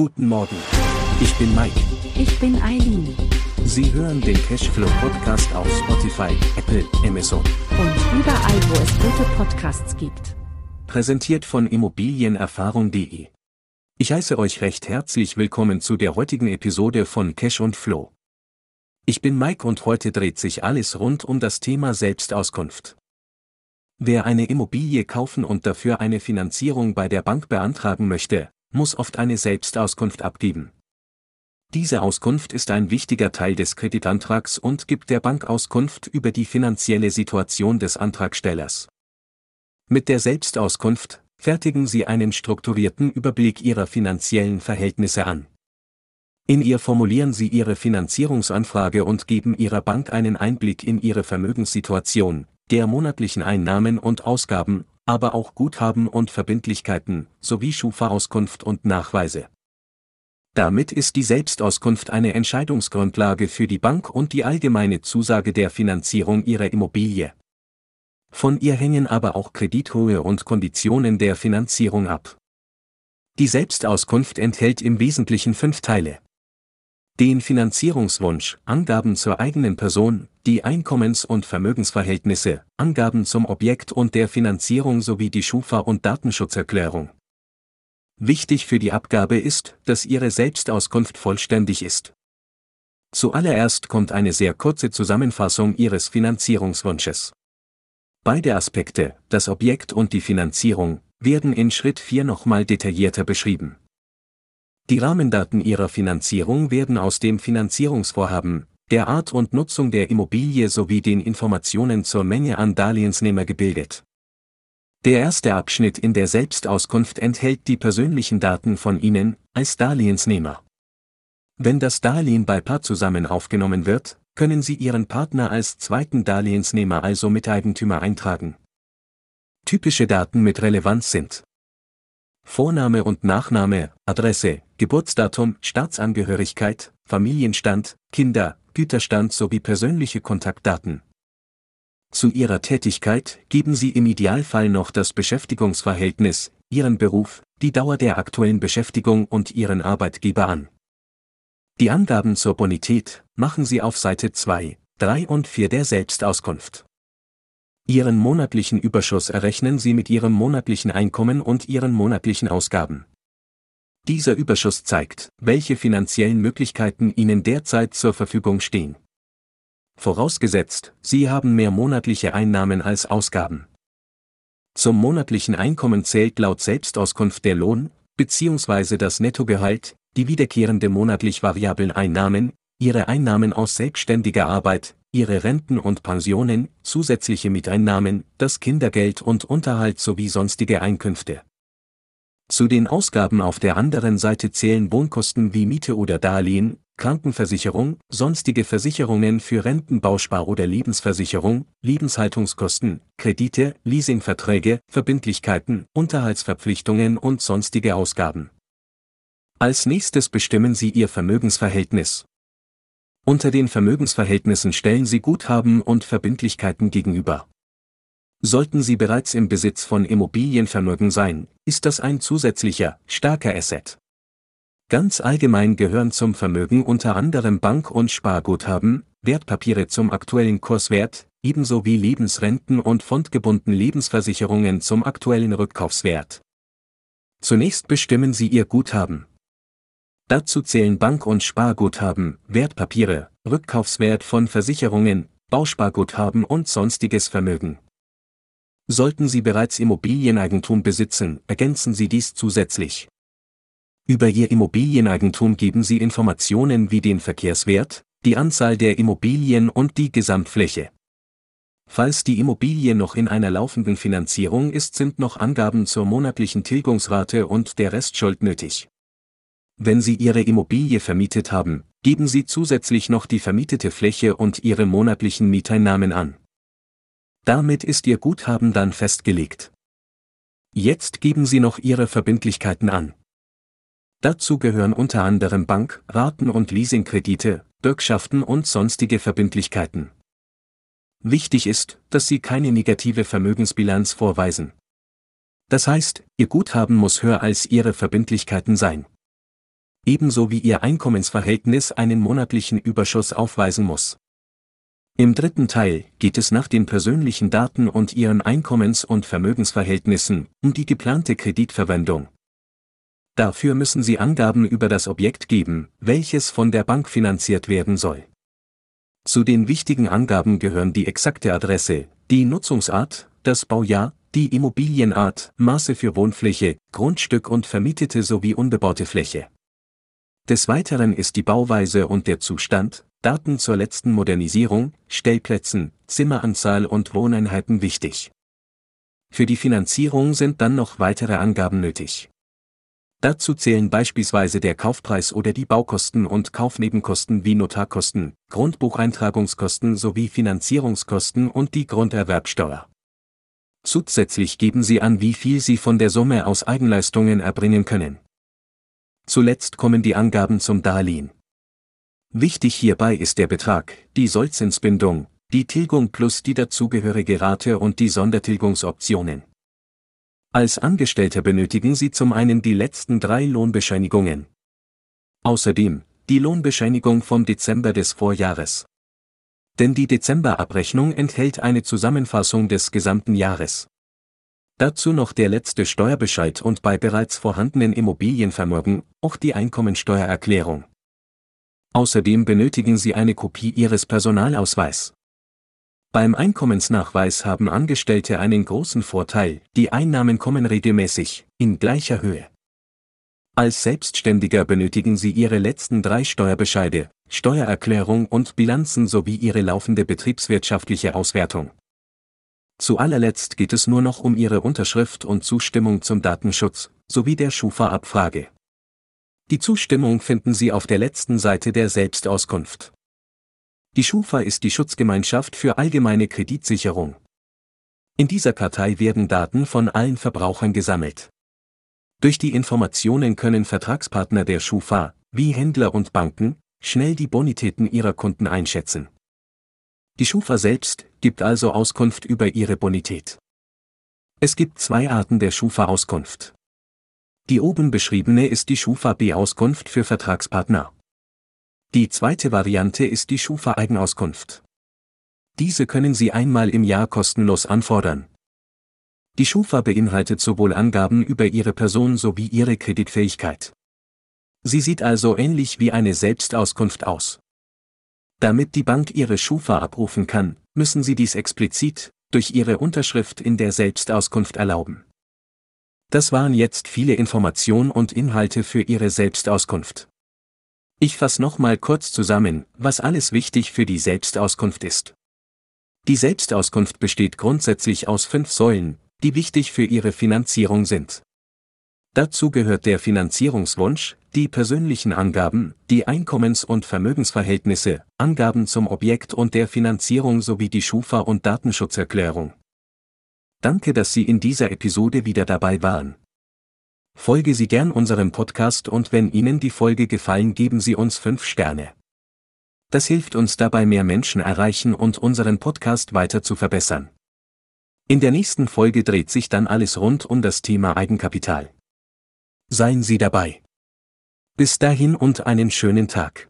Guten Morgen. Ich bin Mike. Ich bin Eileen. Sie hören den Cashflow Podcast auf Spotify, Apple, Amazon. Und überall, wo es gute Podcasts gibt. Präsentiert von Immobilienerfahrung.de. Ich heiße euch recht herzlich willkommen zu der heutigen Episode von Cash und Flow. Ich bin Mike und heute dreht sich alles rund um das Thema Selbstauskunft. Wer eine Immobilie kaufen und dafür eine Finanzierung bei der Bank beantragen möchte, muss oft eine Selbstauskunft abgeben. Diese Auskunft ist ein wichtiger Teil des Kreditantrags und gibt der Bank Auskunft über die finanzielle Situation des Antragstellers. Mit der Selbstauskunft fertigen Sie einen strukturierten Überblick Ihrer finanziellen Verhältnisse an. In ihr formulieren Sie Ihre Finanzierungsanfrage und geben Ihrer Bank einen Einblick in Ihre Vermögenssituation, der monatlichen Einnahmen und Ausgaben, aber auch Guthaben und Verbindlichkeiten, sowie Schufa-Auskunft und Nachweise. Damit ist die Selbstauskunft eine Entscheidungsgrundlage für die Bank und die allgemeine Zusage der Finanzierung ihrer Immobilie. Von ihr hängen aber auch Kredithöhe und Konditionen der Finanzierung ab. Die Selbstauskunft enthält im Wesentlichen fünf Teile den Finanzierungswunsch, Angaben zur eigenen Person, die Einkommens- und Vermögensverhältnisse, Angaben zum Objekt und der Finanzierung sowie die Schufa- und Datenschutzerklärung. Wichtig für die Abgabe ist, dass Ihre Selbstauskunft vollständig ist. Zuallererst kommt eine sehr kurze Zusammenfassung Ihres Finanzierungswunsches. Beide Aspekte, das Objekt und die Finanzierung, werden in Schritt 4 nochmal detaillierter beschrieben. Die Rahmendaten ihrer Finanzierung werden aus dem Finanzierungsvorhaben, der Art und Nutzung der Immobilie sowie den Informationen zur Menge an Darlehensnehmer gebildet. Der erste Abschnitt in der Selbstauskunft enthält die persönlichen Daten von Ihnen als Darlehensnehmer. Wenn das Darlehen bei Paar zusammen aufgenommen wird, können Sie Ihren Partner als zweiten Darlehensnehmer also Miteigentümer eintragen. Typische Daten mit Relevanz sind Vorname und Nachname, Adresse, Geburtsdatum, Staatsangehörigkeit, Familienstand, Kinder, Güterstand sowie persönliche Kontaktdaten. Zu Ihrer Tätigkeit geben Sie im Idealfall noch das Beschäftigungsverhältnis, Ihren Beruf, die Dauer der aktuellen Beschäftigung und Ihren Arbeitgeber an. Die Angaben zur Bonität machen Sie auf Seite 2, 3 und 4 der Selbstauskunft. Ihren monatlichen Überschuss errechnen Sie mit Ihrem monatlichen Einkommen und Ihren monatlichen Ausgaben. Dieser Überschuss zeigt, welche finanziellen Möglichkeiten Ihnen derzeit zur Verfügung stehen. Vorausgesetzt, Sie haben mehr monatliche Einnahmen als Ausgaben. Zum monatlichen Einkommen zählt laut Selbstauskunft der Lohn, bzw. das Nettogehalt, die wiederkehrende monatlich variablen Einnahmen, Ihre Einnahmen aus selbstständiger Arbeit, ihre Renten und Pensionen, zusätzliche Miteinnahmen, das Kindergeld und Unterhalt sowie sonstige Einkünfte. Zu den Ausgaben auf der anderen Seite zählen Wohnkosten wie Miete oder Darlehen, Krankenversicherung, sonstige Versicherungen für Rentenbauspar oder Lebensversicherung, Lebenshaltungskosten, Kredite, Leasingverträge, Verbindlichkeiten, Unterhaltsverpflichtungen und sonstige Ausgaben. Als nächstes bestimmen Sie Ihr Vermögensverhältnis, unter den Vermögensverhältnissen stellen Sie Guthaben und Verbindlichkeiten gegenüber. Sollten Sie bereits im Besitz von Immobilienvermögen sein, ist das ein zusätzlicher, starker Asset. Ganz allgemein gehören zum Vermögen unter anderem Bank- und Sparguthaben, Wertpapiere zum aktuellen Kurswert, ebenso wie Lebensrenten und fondgebunden Lebensversicherungen zum aktuellen Rückkaufswert. Zunächst bestimmen Sie Ihr Guthaben. Dazu zählen Bank- und Sparguthaben, Wertpapiere, Rückkaufswert von Versicherungen, Bausparguthaben und sonstiges Vermögen. Sollten Sie bereits Immobilieneigentum besitzen, ergänzen Sie dies zusätzlich. Über Ihr Immobilieneigentum geben Sie Informationen wie den Verkehrswert, die Anzahl der Immobilien und die Gesamtfläche. Falls die Immobilie noch in einer laufenden Finanzierung ist, sind noch Angaben zur monatlichen Tilgungsrate und der Restschuld nötig. Wenn Sie Ihre Immobilie vermietet haben, geben Sie zusätzlich noch die vermietete Fläche und Ihre monatlichen Mieteinnahmen an. Damit ist Ihr Guthaben dann festgelegt. Jetzt geben Sie noch Ihre Verbindlichkeiten an. Dazu gehören unter anderem Bank, Raten- und Leasingkredite, Bürgschaften und sonstige Verbindlichkeiten. Wichtig ist, dass Sie keine negative Vermögensbilanz vorweisen. Das heißt, Ihr Guthaben muss höher als Ihre Verbindlichkeiten sein. ebenso wie Ihr Einkommensverhältnis einen monatlichen Überschuss aufweisen muss. Im dritten Teil geht es nach den persönlichen Daten und Ihren Einkommens- und Vermögensverhältnissen um die geplante Kreditverwendung. Dafür müssen Sie Angaben über das Objekt geben, welches von der Bank finanziert werden soll. Zu den wichtigen Angaben gehören die exakte Adresse, die Nutzungsart, das Baujahr, die Immobilienart, Maße für Wohnfläche, Grundstück und vermietete sowie unbebaute Fläche. Des Weiteren ist die Bauweise und der Zustand, Daten zur letzten Modernisierung, Stellplätzen, Zimmeranzahl und Wohneinheiten wichtig. Für die Finanzierung sind dann noch weitere Angaben nötig. Dazu zählen beispielsweise der Kaufpreis oder die Baukosten und Kaufnebenkosten wie Notarkosten, Grundbucheintragungskosten sowie Finanzierungskosten und die Grunderwerbsteuer. Zusätzlich geben Sie an, wie viel Sie von der Summe aus Eigenleistungen erbringen können. Zuletzt kommen die Angaben zum Darlehen. Wichtig hierbei ist der Betrag, die Sollzinsbindung, die Tilgung plus die dazugehörige Rate und die Sondertilgungsoptionen. Als Angestellter benötigen Sie zum einen die letzten drei Lohnbescheinigungen. Außerdem die Lohnbescheinigung vom Dezember des Vorjahres. Denn die Dezemberabrechnung enthält eine Zusammenfassung des gesamten Jahres. Dazu noch der letzte Steuerbescheid und bei bereits vorhandenen Immobilienvermögen auch die Einkommensteuererklärung. Außerdem benötigen Sie eine Kopie Ihres Personalausweis. Beim Einkommensnachweis haben Angestellte einen großen Vorteil, die Einnahmen kommen regelmäßig, in gleicher Höhe. Als Selbstständiger benötigen Sie Ihre letzten drei Steuerbescheide, Steuererklärung und Bilanzen sowie Ihre laufende betriebswirtschaftliche Auswertung. Zu allerletzt geht es nur noch um Ihre Unterschrift und Zustimmung zum Datenschutz, sowie der Schufa-Abfrage. Die Zustimmung finden Sie auf der letzten Seite der Selbstauskunft. Die Schufa ist die Schutzgemeinschaft für allgemeine Kreditsicherung. In dieser Kartei werden Daten von allen Verbrauchern gesammelt. Durch die Informationen können Vertragspartner der Schufa, wie Händler und Banken, schnell die Bonitäten ihrer Kunden einschätzen. Die Schufa selbst gibt also Auskunft über ihre Bonität. Es gibt zwei Arten der Schufa-Auskunft. Die oben beschriebene ist die Schufa B-Auskunft für Vertragspartner. Die zweite Variante ist die Schufa Eigenauskunft. Diese können Sie einmal im Jahr kostenlos anfordern. Die Schufa beinhaltet sowohl Angaben über Ihre Person sowie Ihre Kreditfähigkeit. Sie sieht also ähnlich wie eine Selbstauskunft aus. Damit die Bank Ihre Schufa abrufen kann, müssen Sie dies explizit durch Ihre Unterschrift in der Selbstauskunft erlauben. Das waren jetzt viele Informationen und Inhalte für Ihre Selbstauskunft. Ich fasse nochmal kurz zusammen, was alles wichtig für die Selbstauskunft ist. Die Selbstauskunft besteht grundsätzlich aus fünf Säulen, die wichtig für Ihre Finanzierung sind. Dazu gehört der Finanzierungswunsch, die persönlichen Angaben, die Einkommens- und Vermögensverhältnisse, Angaben zum Objekt und der Finanzierung sowie die Schufa- und Datenschutzerklärung. Danke, dass Sie in dieser Episode wieder dabei waren. Folge Sie gern unserem Podcast und wenn Ihnen die Folge gefallen, geben Sie uns 5 Sterne. Das hilft uns dabei, mehr Menschen erreichen und unseren Podcast weiter zu verbessern. In der nächsten Folge dreht sich dann alles rund um das Thema Eigenkapital. Seien Sie dabei. Bis dahin und einen schönen Tag.